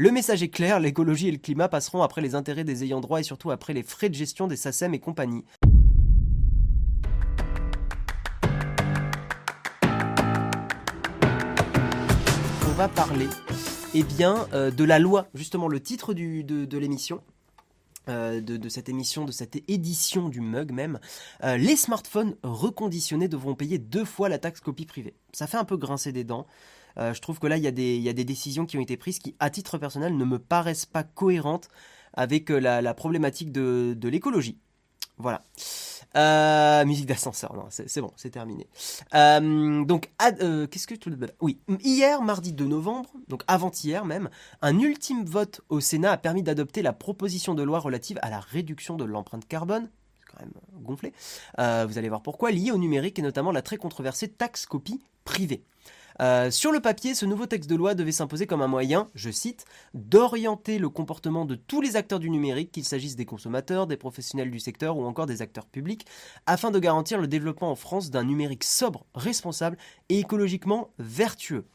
Le message est clair, l'écologie et le climat passeront après les intérêts des ayants droit et surtout après les frais de gestion des SACEM et compagnie. On va parler eh bien, euh, de la loi, justement le titre de, l'émission. euh, de, de cette émission, de cette édition du mug même, euh, les smartphones reconditionnés devront payer deux fois la taxe copie privée. Ça fait un peu grincer des dents. Euh, je trouve que là, il y, a des- décisions qui ont été prises qui, à titre personnel, ne me paraissent pas cohérentes avec euh, la, problématique de, l'écologie. Voilà. Euh, musique d'ascenseur, non, c'est bon, c'est terminé. Donc, qu'est-ce que Oui, hier, mardi 2 novembre, donc avant-hier même, un ultime vote au Sénat a permis d'adopter la proposition de loi relative à la réduction de l'empreinte carbone. C'est quand même gonflé. Vous allez voir pourquoi, lié au numérique et notamment la très controversée taxe copie privée. Euh, sur le papier, ce nouveau texte de loi devait s'imposer comme un moyen, je cite, d'orienter le comportement de tous les acteurs du numérique, qu'il s'agisse des consommateurs, des professionnels du secteur ou encore des acteurs publics, afin de garantir le développement en France d'un numérique sobre, responsable et écologiquement vertueux.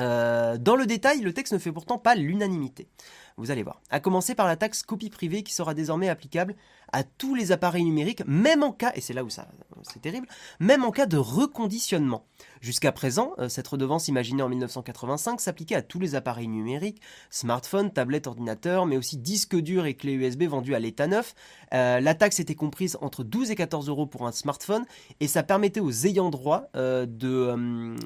Euh, dans le détail, le texte ne fait pourtant pas l'unanimité. Vous allez voir. À commencer par la taxe copie privée qui sera désormais applicable à tous les appareils numériques, même en cas, et c'est là où ça, c'est terrible, même en cas de reconditionnement. Jusqu'à présent, euh, cette redevance imaginée en 1985 s'appliquait à tous les appareils numériques, smartphones, tablettes, ordinateurs, mais aussi disques durs et clés USB vendus à l'état neuf. Euh, la taxe était comprise entre 12 et 14 euros pour un smartphone, et ça permettait aux ayants droit euh, de,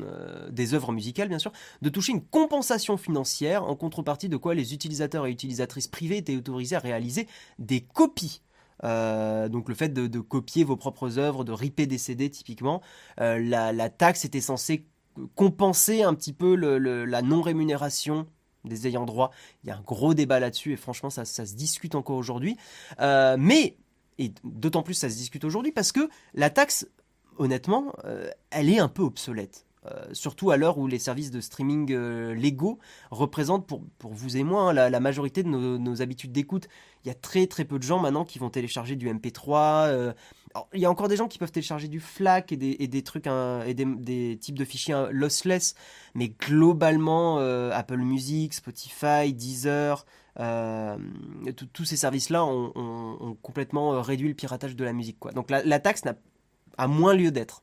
des œuvres musicales, bien sûr, de toucher une compensation financière, en contrepartie de quoi les utilisateurs et utilisatrices privés étaient autorisés à réaliser des copies. Euh, donc le fait de, copier vos propres œuvres, de ripper des CD typiquement, euh, la, taxe était censée compenser un petit peu la non-rémunération des ayants droit. Il y a un gros débat là-dessus et franchement ça, se discute encore aujourd'hui. Euh, mais, et d'autant plus ça se discute aujourd'hui parce que la taxe, honnêtement, elle est un peu obsolète. Euh, surtout à l'heure où les services de streaming euh, légaux représentent pour, pour vous et moi hein, la, majorité de nos, habitudes d'écoute. Il y a très très peu de gens maintenant qui vont télécharger du MP3. euh, il y a encore des gens qui peuvent télécharger du FLAC et des, des trucs hein, et des, des types de fichiers hein, lossless, mais globalement Apple Music, Spotify, Deezer, tous ces services-là ont, complètement réduit le piratage de la musique. Donc la, la taxe n'a moins lieu d'être.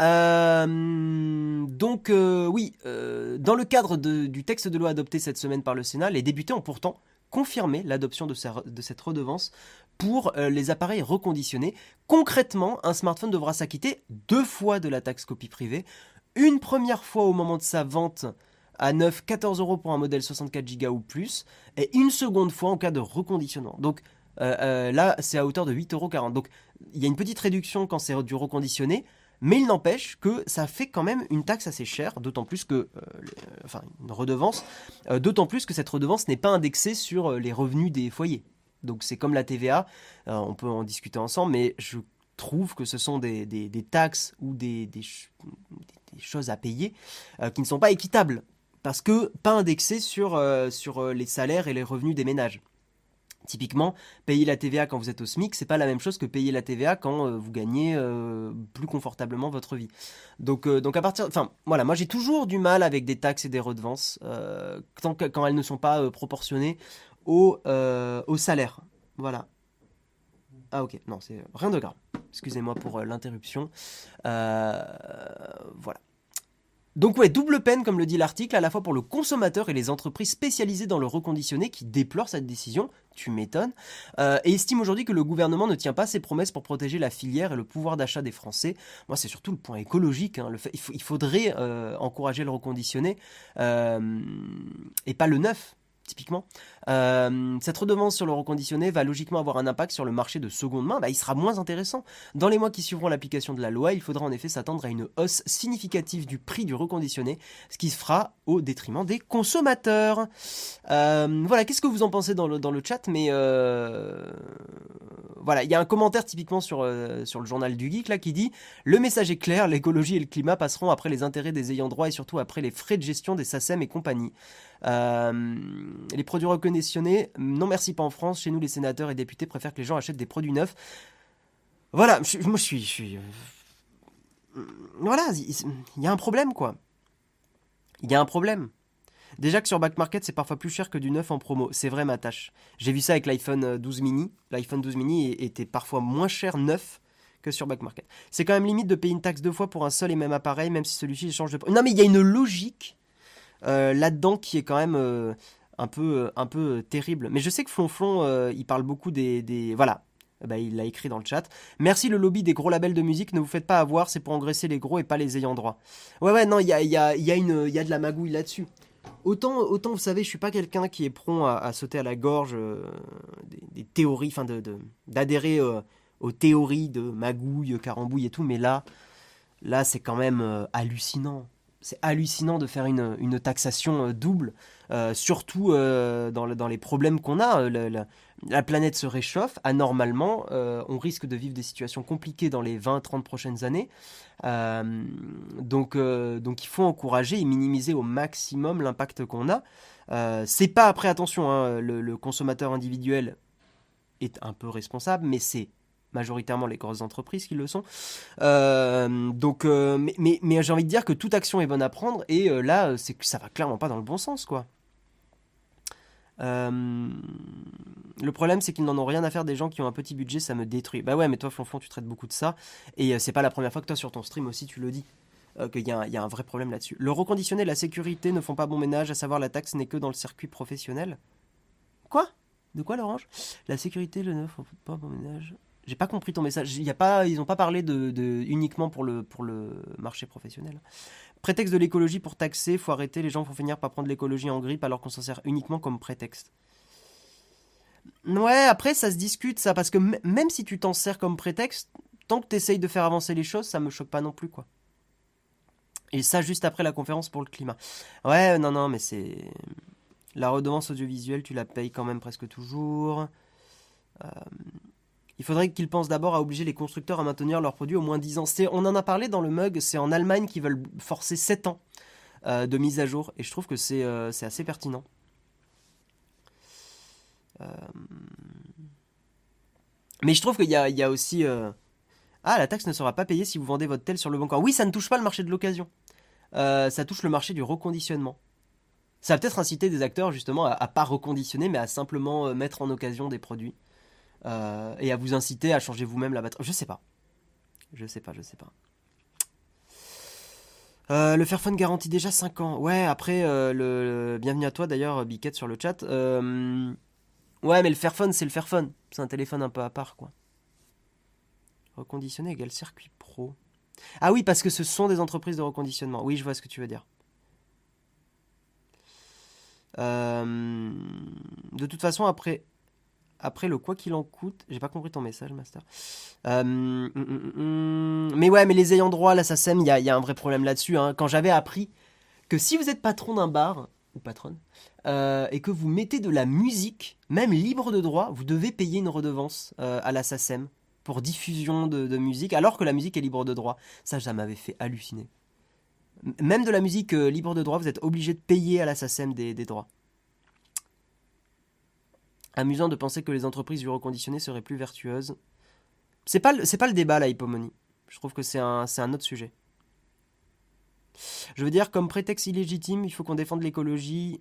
Euh, donc euh, oui, euh, dans le cadre du texte de loi adopté cette semaine par le Sénat, les députés ont pourtant confirmé l'adoption de, cette redevance pour les appareils reconditionnés. Concrètement, un smartphone devra s'acquitter deux fois de la taxe copie privée, une première fois au moment de sa vente à 9, 14 euros pour un modèle 64 Go ou plus, et une seconde fois en cas de reconditionnement. Donc là, c'est à hauteur de 8,40 euros. Donc il y a une petite réduction quand c'est du reconditionné, mais il n'empêche que ça fait quand même une taxe assez chère, d'autant plus que, euh, euh, d'autant plus que cette redevance n'est pas indexée sur euh, les revenus des foyers. Donc c'est comme la TVA, on peut en discuter ensemble, mais je trouve que ce sont des, taxes ou des, des ch- des- des choses à payer qui ne sont pas équitables, parce que pas indexées sur, les salaires et les revenus des ménages. Typiquement, payer la TVA quand vous êtes au SMIC, c'est pas la même chose que payer la TVA quand euh, vous gagnez euh, plus confortablement votre vie. Donc, euh, donc à partir, enfin, voilà, moi j'ai toujours du mal avec des taxes et des redevances tant que, quand elles ne sont pas proportionnées au, au salaire. Voilà. Ah ok, non, c'est rien de grave. Excusez-moi pour l'interruption. Voilà. Donc ouais, double peine, comme le dit l'article, à la fois pour le consommateur et les entreprises spécialisées dans le reconditionné qui déplorent cette décision, tu m'étonnes, euh, et estiment aujourd'hui que le gouvernement ne tient pas ses promesses pour protéger la filière et le pouvoir d'achat des Français. Moi, c'est surtout le point écologique. hein, le fait, il, faudrait euh, encourager le reconditionné euh, et pas le neuf. Typiquement, Euh, cette redevance sur le reconditionné va logiquement avoir un impact sur le marché de seconde main. Bah, il sera moins intéressant. Dans les mois qui suivront l'application de la loi, il faudra en effet s'attendre à une hausse significative du prix du reconditionné, ce qui se fera au détriment des consommateurs. Euh, voilà, qu'est-ce que vous en pensez dans le, dans le chat? Mais euh, voilà, il y a un commentaire typiquement sur, sur le journal du geek là qui dit le message est clair, l'écologie et le climat passeront après les intérêts des ayants droit et surtout après les frais de gestion des SACEM et compagnie. Les produits non merci pas en France. Chez nous, les sénateurs et députés préfèrent que les gens achètent des produits neufs. Voilà, je, moi je suis, je suis, euh, voilà, il y a un problème quoi. Il y a un problème. Déjà que sur Back Market, c'est parfois plus cher que du neuf en promo. C'est vrai, ma tâche. J'ai vu ça avec l'iPhone 12 mini. L'iPhone 12 mini était parfois moins cher neuf que sur Back Market. C'est quand même limite de payer une taxe deux fois pour un seul et même appareil, même si celui-ci change de... Non mais il y a une logique euh, là-dedans qui est quand même euh, un peu, un peu terrible. Mais je sais que Flonflon, euh, il parle beaucoup des... des... Voilà, bah, il l'a écrit dans le chat. Merci le lobby des gros labels de musique, ne vous faites pas avoir, c'est pour engraisser les gros et pas les ayants droit. Ouais, ouais, non, il y a, y, y, a y a de la magouille là-dessus. Autant, autant, vous savez, je suis pas quelqu'un qui est prompt à, sauter à la gorge des, théories, enfin, d'adhérer de, aux théories de magouille, carambouille et tout, mais là, là c'est quand même euh, hallucinant. C'est hallucinant de faire une, une taxation euh, double, euh, surtout dans, dans, les problèmes qu'on a. La, planète se réchauffe, anormalement, on risque de vivre des situations compliquées dans les 20-30 prochaines années. donc, donc il faut encourager et minimiser au maximum l'impact qu'on a. c'est pas après, attention, hein, le consommateur individuel est un peu responsable, mais c'est majoritairement les grosses entreprises qui le sont. Euh, euh, mais, j'ai envie de dire que toute action est bonne à prendre et euh, là, c'est que ça va clairement pas dans le bon sens, quoi. le problème, c'est qu'ils n'en ont rien à faire des gens qui ont un petit budget, ça me détruit. Bah ouais, mais toi, Flonflon, tu traites beaucoup de ça. Et c'est pas la première fois que toi, sur ton stream aussi, tu le dis. Qu'il y, a un vrai problème là-dessus. Le reconditionné la sécurité ne font pas bon ménage, à savoir la taxe n'est que dans le circuit professionnel. Quoi? De quoi, l'orange La sécurité, le ne font pas bon ménage. J'ai pas compris ton message. Y a pas, ils n'ont pas parlé de, uniquement pour le, pour le marché professionnel. Prétexte de l'écologie pour taxer, faut arrêter, les gens vont finir par prendre l'écologie en grippe alors qu'on s'en sert uniquement comme prétexte. Ouais, après ça se discute ça, parce que même si tu t'en sers comme prétexte, tant que tu essayes de faire avancer les choses, ça me choque pas non plus, quoi. Et ça juste après la conférence pour le climat. Ouais, non, non, mais c'est... La redevance audiovisuelle, tu la payes quand même presque toujours. Euh... Il faudrait qu'ils pensent d'abord à obliger les constructeurs à maintenir leurs produits au moins 10 ans. On en a parlé dans le mug, c'est en Allemagne qu'ils veulent forcer 7 ans euh, de mise à jour. Et je trouve que c'est euh, assez pertinent. Euh, mais je trouve qu'il y, a, aussi... Ah, la taxe ne sera pas payée si vous vendez votre tel sur le bon. Oui, ça ne touche pas le marché de l'occasion. ça touche le marché du reconditionnement. Ça va peut-être inciter des acteurs justement à, à pas reconditionner, mais à simplement mettre en occasion des produits. Euh, et à vous inciter à changer vous-même la batterie. Je sais pas. Je sais pas, je sais pas. Euh, le Fairphone garantit déjà 5 ans. Ouais, après, euh, le, bienvenue à toi d'ailleurs, Biquette sur le chat. ouais, mais le Fairphone, c'est le Fairphone. C'est un téléphone un peu à part, quoi. Reconditionné égale circuit pro. Ah oui, parce que ce sont des entreprises de reconditionnement. Oui, je vois ce que tu veux dire. de toute façon, après, après le quoi qu'il en coûte, j'ai pas compris ton message, Master. Euh, hum, hum, hum, mais ouais, mais les ayants droit, là, ça il y a, un vrai problème là-dessus. Hein. Quand j'avais appris que si vous êtes patron d'un bar, ou patronne, euh, et que vous mettez de la musique, même libre de droit, vous devez payer une redevance euh, à la SACEM pour diffusion de, musique, alors que la musique est libre de droit. Ça, ça m'avait fait halluciner. Même de la musique libre de droit, vous êtes obligé de payer à la SACEM des droits. Amusant de penser que les entreprises du reconditionné seraient plus vertueuses. C'est pas, c'est pas le débat, la hypomonie. Je trouve que c'est un, un autre sujet. Je veux dire, comme prétexte illégitime, il faut qu'on défende l'écologie,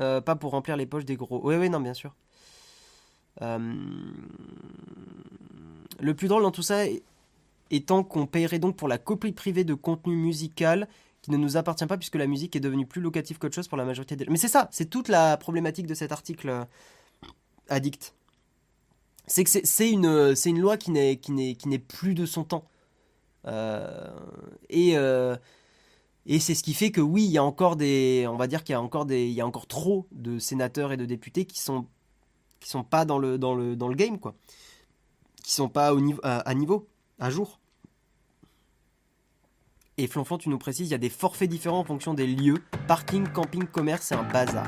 euh, pas pour remplir les poches des gros. Oui, oui, non, bien sûr. Euh, le plus drôle dans tout ça étant qu'on paierait donc pour la copie privée de contenu musical qui ne nous appartient pas puisque la musique est devenue plus locative qu'autre chose pour la majorité des... Mais c'est ça, c'est toute la problématique de cet article addict. C'est que c'est une, une loi qui n'est plus de son temps. Euh, et euh, et c'est ce qui fait que oui, il y a encore des, on va dire qu'il y a encore des, il y a encore trop de sénateurs et de députés qui sont qui sont pas dans le dans le dans le game quoi, qui sont pas au niveau à, niveau à jour. Et Flonflon, tu nous précises, il y a des forfaits différents en fonction des lieux. Parking, camping, commerce, c'est un bazar.